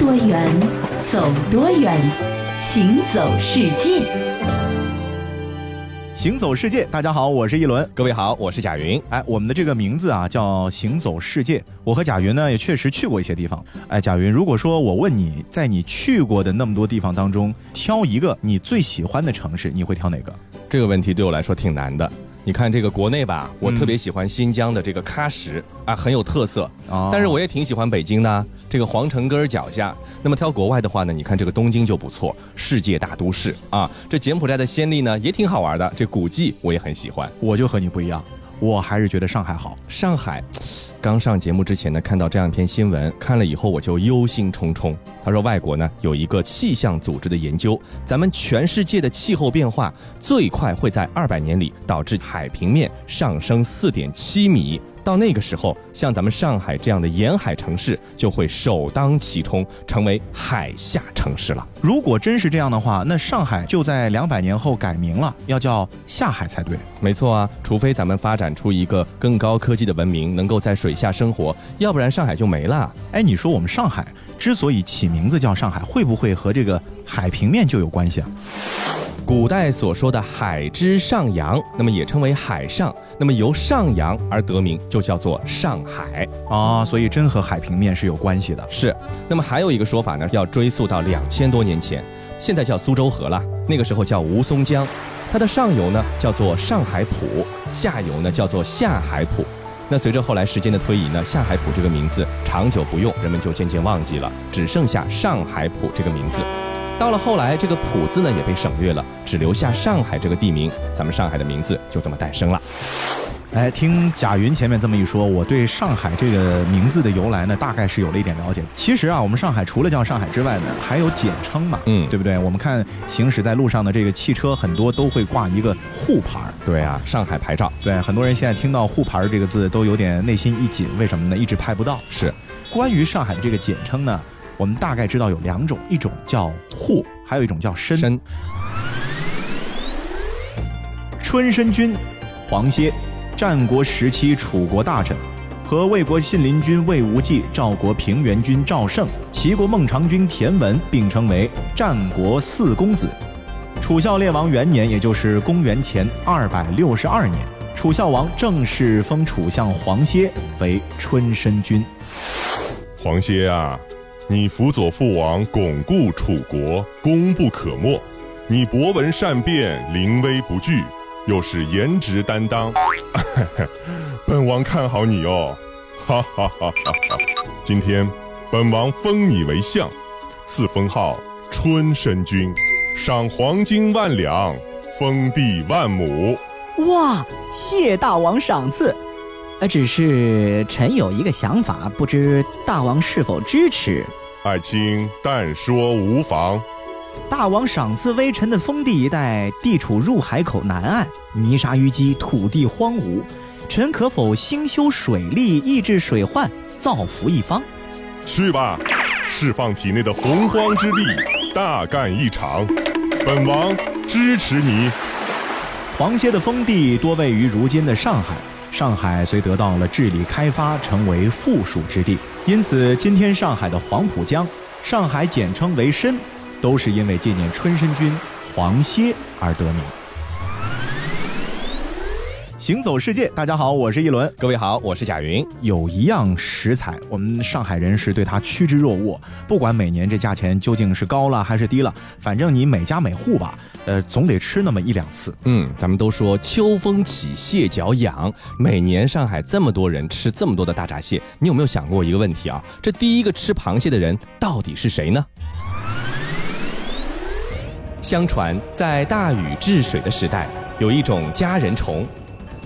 多远，走多远，行走世界。行走世界，大家好，我是一轮。各位好，我是贾云。哎，我们的这个名字啊叫行走世界。我和贾云呢也确实去过一些地方。哎，贾云，如果说我问你在你去过的那么多地方当中挑一个你最喜欢的城市，你会挑哪个？这个问题对我来说挺难的。你看这个国内吧，我特别喜欢新疆的这个喀什啊，很有特色。但是我也挺喜欢北京的这个皇城根儿脚下。那么挑国外的话呢，你看这个东京就不错，世界大都市啊。这柬埔寨的暹粒呢也挺好玩的，这古迹我也很喜欢。我就和你不一样，我还是觉得上海好。上海，刚上节目之前呢，看到这样一篇新闻，看了以后我就忧心忡忡。他说，外国呢有一个气象组织的研究，咱们全世界的气候变化最快会在二百年里导致海平面上升四点七米。到那个时候，像咱们上海这样的沿海城市就会首当其冲，成为海下城市了。如果真是这样的话，那上海就在两百年后改名了，要叫下海才对。没错啊，除非咱们发展出一个更高科技的文明，能够在水下生活，要不然上海就没了。哎，你说我们上海之所以起名字叫上海，会不会和这个海平面就有关系啊？古代所说的海之上扬，那么也称为海上，那么由上扬而得名，就叫做上海啊。所以真和海平面是有关系的。是。那么还有一个说法呢，要追溯到两千多年前，现在叫苏州河了，那个时候叫吴淞江，它的上游呢叫做上海浦，下游呢叫做下海浦。那随着后来时间的推移呢，下海浦这个名字长久不用，人们就渐渐忘记了，只剩下上海浦这个名字。到了后来，这个“浦”字呢也被省略了，只留下上海这个地名，咱们上海的名字就这么诞生了。哎，听贾云前面这么一说，我对上海这个名字的由来呢，大概是有了一点了解。其实啊，我们上海除了叫上海之外呢，还有简称嘛，嗯，对不对？我们看行驶在路上的这个汽车，很多都会挂一个沪牌儿。对啊，上海牌照。对，很多人现在听到沪牌这个字都有点内心一紧，为什么呢？一直拍不到。是，关于上海的这个简称呢？我们大概知道有两种，一种叫沪，还有一种叫申。春申君，黄歇，战国时期楚国大臣，和魏国信陵君魏无忌、赵国平原君赵胜、齐国孟尝君田文并称为战国四公子。楚孝烈王元年，也就是公元前二百六十二年，楚孝王正式封楚相黄歇为春申君。黄歇啊！你辅佐父王巩固楚国，功不可没。你博闻善辩，临危不惧，又是颜值担当，本王看好你哦！哈哈哈哈哈！今天，本王封你为相，赐封号春申君，赏黄金万两，封地万亩。哇，谢大王赏赐。呃，只是臣有一个想法，不知大王是否支持？爱卿但说无妨。大王赏赐微臣的封地一带，地处入海口南岸，泥沙淤积，土地荒芜。臣可否兴修水利，抑制水患，造福一方？去吧，释放体内的洪荒之力，大干一场。本王支持你。黄歇的封地多位于如今的上海。上海虽得到了治理开发，成为富庶之地，因此今天上海的黄浦江，上海简称为申，都是因为纪念春申君黄歇而得名。行走世界，大家好，我是一轮。各位好，我是贾云。有一样食材，我们上海人是对它趋之若鹜。不管每年这价钱究竟是高了还是低了，反正你每家每户吧，呃，总得吃那么一两次。嗯，咱们都说秋风起，蟹脚痒。每年上海这么多人吃这么多的大闸蟹，你有没有想过一个问题啊？这第一个吃螃蟹的人到底是谁呢？相传在大禹治水的时代，有一种家人虫。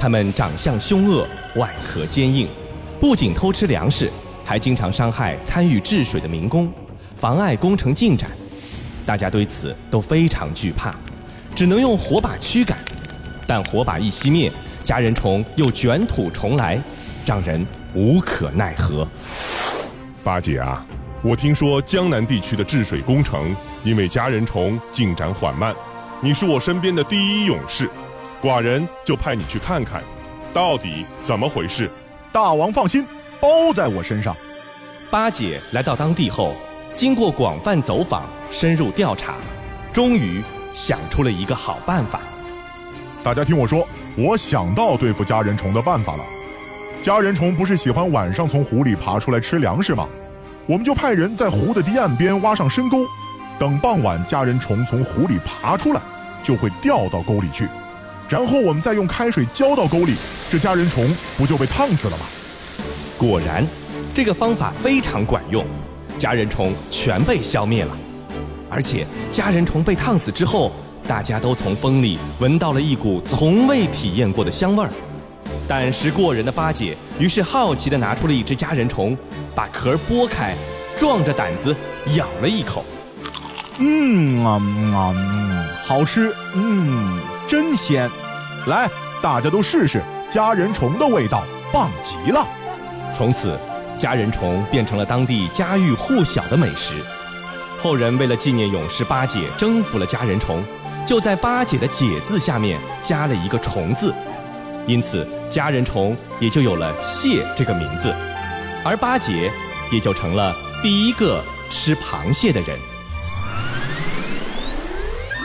他们长相凶恶，外壳坚硬，不仅偷吃粮食，还经常伤害参与治水的民工，妨碍工程进展。大家对此都非常惧怕，只能用火把驱赶。但火把一熄灭，家人虫又卷土重来，让人无可奈何。八姐啊，我听说江南地区的治水工程因为家人虫进展缓慢，你是我身边的第一勇士。寡人就派你去看看，到底怎么回事。大王放心，包在我身上。八姐来到当地后，经过广泛走访、深入调查，终于想出了一个好办法。大家听我说，我想到对付家人虫的办法了。家人虫不是喜欢晚上从湖里爬出来吃粮食吗？我们就派人在湖的堤岸边挖上深沟，等傍晚家人虫从湖里爬出来，就会掉到沟里去。然后我们再用开水浇到沟里，这家人虫不就被烫死了吗？果然，这个方法非常管用，家人虫全被消灭了。而且，家人虫被烫死之后，大家都从风里闻到了一股从未体验过的香味儿。胆识过人的八姐于是好奇地拿出了一只家人虫，把壳剥开，壮着胆子咬了一口。嗯啊嗯啊，嗯，好吃，嗯，真鲜。来，大家都试试家人虫的味道，棒极了。从此，家人虫变成了当地家喻户晓的美食。后人为了纪念勇士八姐征服了家人虫，就在八姐的“姐”字下面加了一个“虫”字，因此家人虫也就有了“蟹”这个名字，而八姐也就成了第一个吃螃蟹的人。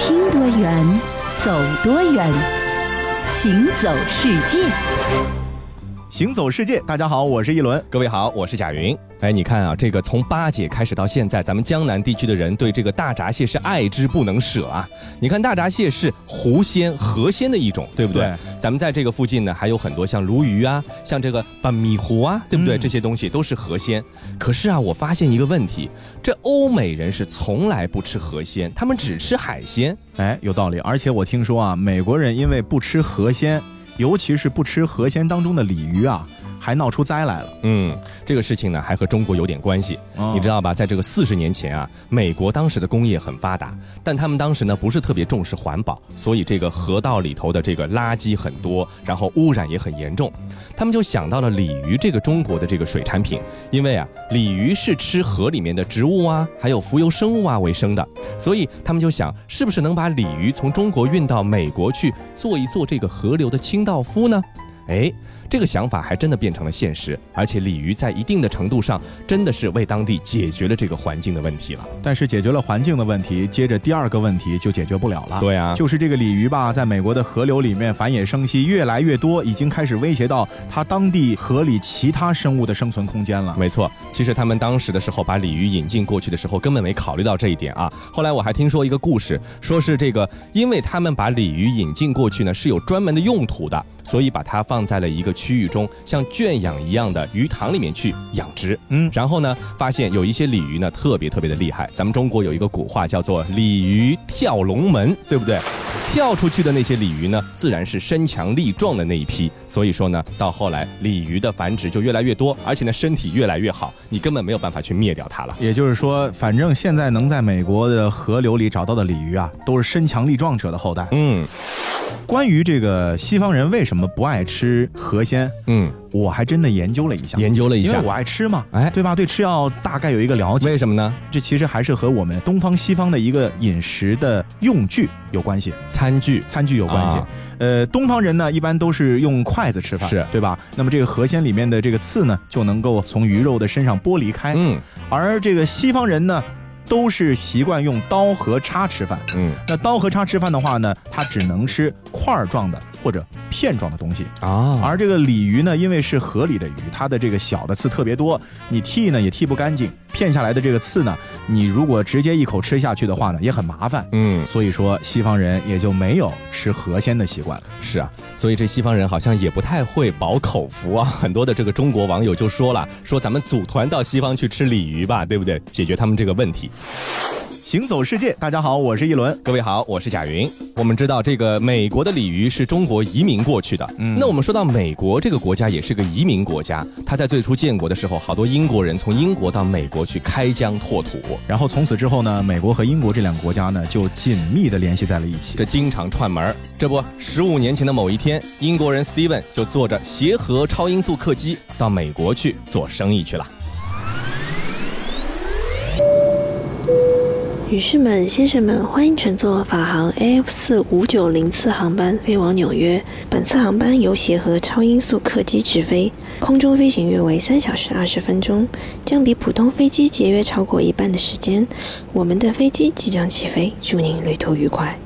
听多远，走多远，行走世界。行走世界，大家好，我是一轮。各位好，我是贾云。哎，你看啊，这个从八姐开始到现在，咱们江南地区的人对这个大闸蟹是爱之不能舍啊。你看，大闸蟹是湖鲜、河鲜的一种，对不对？对咱们在这个附近呢，还有很多像鲈鱼啊，像这个半米糊啊，对不对？嗯这些东西都是河鲜。可是啊，我发现一个问题，这欧美人是从来不吃河鲜，他们只吃海鲜。哎，有道理。而且我听说啊，美国人因为不吃河鲜，尤其是不吃河鲜当中的鲤鱼啊，还闹出灾来了。嗯，这个事情呢，还和中国有点关系。哦你知道吧？在这个四十年前啊，美国当时的工业很发达，但他们当时呢不是特别重视环保，所以这个河道里头的这个垃圾很多，然后污染也很严重。他们就想到了鲤鱼这个中国的这个水产品，因为啊，鲤鱼是吃河里面的植物啊，还有浮游生物啊为生的，所以他们就想，是不是能把鲤鱼从中国运到美国去，做一做这个河流的清道夫呢？哎，这个想法还真的变成了现实，而且鲤鱼在一定的程度上真的是为当地解决了这个环境的问题了。但是解决了环境的问题，接着第二个问题就解决不了了。对啊就是这个鲤鱼吧，在美国的河流里面繁衍生息越来越多，已经开始威胁到它当地河里其他生物的生存空间了。没错，其实他们当时的时候把鲤鱼引进过去的时候，根本没考虑到这一点啊。后来我还听说一个故事，说是这个，因为他们把鲤鱼引进过去呢，是有专门的用途的，所以把它放在了一个区域中，像圈养一样的鱼塘里面去养殖。嗯然后呢，发现有一些鲤鱼呢特别特别的厉害。咱们中国有一个古话叫做“鲤鱼跳龙门”，对不对？跳出去的那些鲤鱼呢，自然是身强力壮的那一批。所以说呢，到后来鲤鱼的繁殖就越来越多，而且呢身体越来越好，你根本没有办法去灭掉它了。也就是说，反正现在能在美国的河流里找到的鲤鱼啊，都是身强力壮者的后代。嗯关于这个西方人为什么不爱吃河鲜，嗯，我还真的研究了一下。研究了一下因为我爱吃嘛，哎对吧？对吃药大概有一个了解。为什么呢？这其实还是和我们东方西方的一个饮食的用具有关系，餐具餐具有关系。啊呃，东方人呢一般都是用筷子吃饭，是对吧？那么这个河鲜里面的这个刺呢，就能够从鱼肉的身上剥离开，嗯而这个西方人呢，都是习惯用刀和叉吃饭。嗯那刀和叉吃饭的话呢，它只能吃块儿状的或者片状的东西。啊，而这个鲤鱼呢，因为是河里的鱼，它的这个小的刺特别多，你剔呢也剔不干净，片下来的这个刺呢，你如果直接一口吃下去的话呢，也很麻烦。嗯所以说，西方人也就没有吃河鲜的习惯了。是啊，所以这西方人好像也不太会饱口福啊。很多的这个中国网友就说了，说咱们组团到西方去吃鲤鱼吧，对不对？解决他们这个问题。行走世界，大家好，我是一轮。各位好，我是贾云。我们知道这个美国的鲤鱼是中国移民过去的，嗯，那我们说到美国这个国家也是个移民国家，它在最初建国的时候，好多英国人从英国到美国去开疆拓土，然后从此之后呢，美国和英国这两个国家呢就紧密的联系在了一起，这经常串门这不，十五年前的某一天，英国人 Steven 就坐着协和超音速客机到美国去做生意去了。女士们、先生们，欢迎乘坐法航 AF 四五九零次航班飞往纽约。本次航班由协和超音速客机直飞，空中飞行约为三小时二十分钟，将比普通飞机节约超过一半的时间。我们的飞机即将起飞，祝您旅途愉快。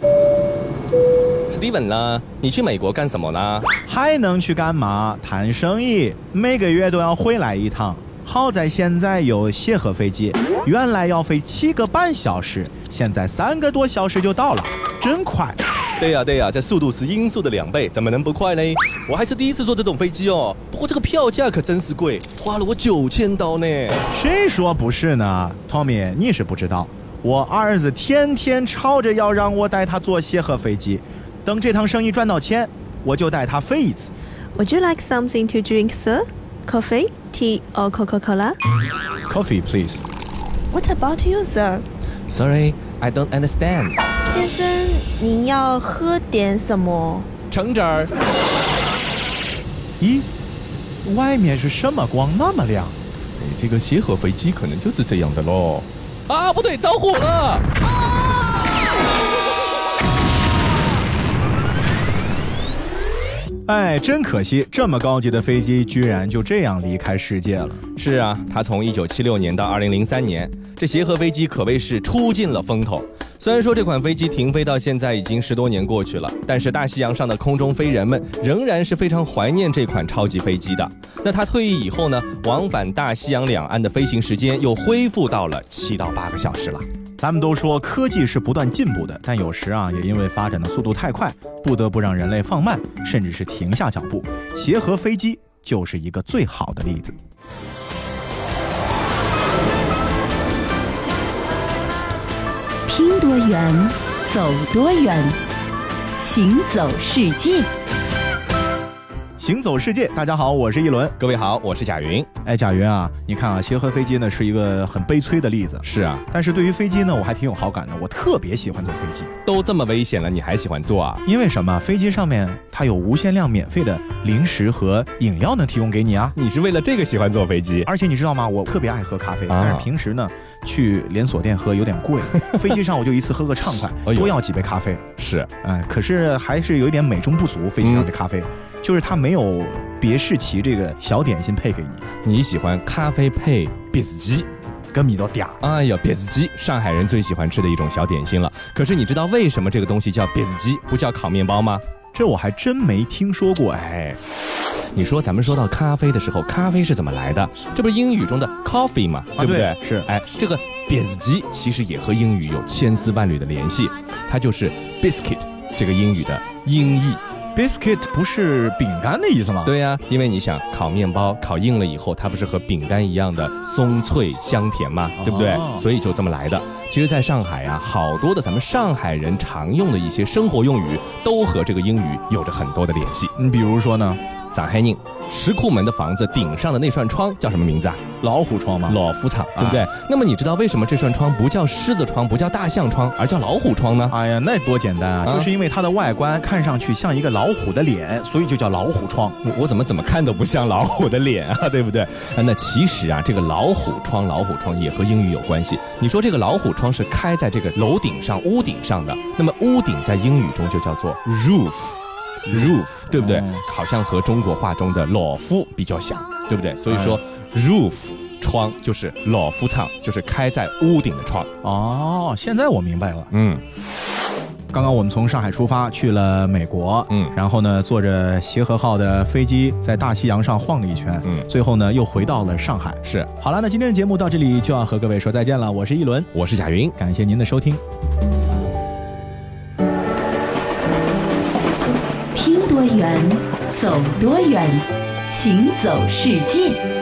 Steven 呢？你去美国干什么呢？还能去干嘛？谈生意，每个月都要回来一趟。好在现在有协和飞机，原来要飞七个半小时，现在三个多小时就到了，真快。对呀对呀，这速度是音速的两倍，怎么能不快呢？我还是第一次坐这种飞机哦，不过这个票价可真是贵，花了我九千刀呢。谁说不是呢？Tommy，你是不知道，我儿子天天吵着要让我带他坐协和飞机，等这趟生意赚到钱，我就带他飞一次。Would you like something to drink, sir? Coffee? tea or Coca-Cola? Coffee, please. What about you, sir? Sorry, I don't understand. 先生，您要喝点什么？橙汁儿。咦，外面是什么光那么亮？这个协和飞机可能就是这样的喽。啊，不对，着火了！哎，真可惜，这么高级的飞机居然就这样离开世界了。是啊，它从一九七六年到二零零三年，这协和飞机可谓是出尽了风头。虽然说这款飞机停飞到现在已经十多年过去了，但是大西洋上的空中飞人们仍然是非常怀念这款超级飞机的。那它退役以后呢，往返大西洋两岸的飞行时间又恢复到了七到八个小时了。咱们都说科技是不断进步的，但有时啊，也因为发展的速度太快，不得不让人类放慢，甚至是停下脚步。协和飞机就是一个最好的例子。拼多远，走多远，行走世界。行走世界，大家好，我是一轮。各位好，我是贾云。哎，贾云啊，你看啊，协和飞机呢是一个很悲催的例子。是啊，但是对于飞机呢，我还挺有好感的。我特别喜欢坐飞机。都这么危险了，你还喜欢坐啊？因为什么？飞机上面它有无限量免费的零食和饮料能提供给你啊。你是为了这个喜欢坐飞机？而且你知道吗？我特别爱喝咖啡，但是平时呢去连锁店喝有点贵。飞机上我就一次喝个畅快，多要几杯咖啡。是，哎，可是还是有一点美中不足。飞机上的咖啡。就是它没有别士奇这个小点心配给你，你喜欢咖啡配别子鸡，跟米都嗲。哎呀，别子鸡，上海人最喜欢吃的一种小点心了。可是你知道为什么这个东西叫别子鸡，不叫烤面包吗？这我还真没听说过。哎，你说咱们说到咖啡的时候，咖啡是怎么来的？这不是英语中的 coffee 吗？对不对？是。哎，这个别子鸡其实也和英语有千丝万缕的联系，它就是 biscuit 这个英语的音译。Biscuit 不是饼干的意思吗？对呀，因为你想烤面包，烤硬了以后，它不是和饼干一样的松脆香甜吗？对不对？所以就这么来的。其实，在上海呀，好多的咱们上海人常用的一些生活用语，都和这个英语有着很多的联系。你比如说呢？上海人。石库门的房子顶上的那扇窗叫什么名字啊？老虎窗吗？老虎窗，对不对？那么你知道为什么这扇窗不叫狮子窗，不叫大象窗，而叫老虎窗呢？哎呀，那多简单啊！就是因为它的外观看上去像一个老虎的脸，所以就叫老虎窗。我怎么怎么看都不像老虎的脸啊，对不对？那其实啊，这个老虎窗，老虎窗也和英语有关系。你说这个老虎窗是开在这个楼顶上、屋顶上的，那么屋顶在英语中就叫做 roof。roof 对不对？好像和中国话中的老夫比较像，对不对？所以说 roof 窗就是老夫唱，就是开在屋顶的窗。哦，现在我明白了。嗯，刚刚我们从上海出发去了美国，嗯，然后呢坐着协和号的飞机在大西洋上晃了一圈，嗯，最后呢又回到了上海。是，好了，那今天的节目到这里就要和各位说再见了。我是一轮，我是贾云，感谢您的收听听。多远，走多远，行走世界。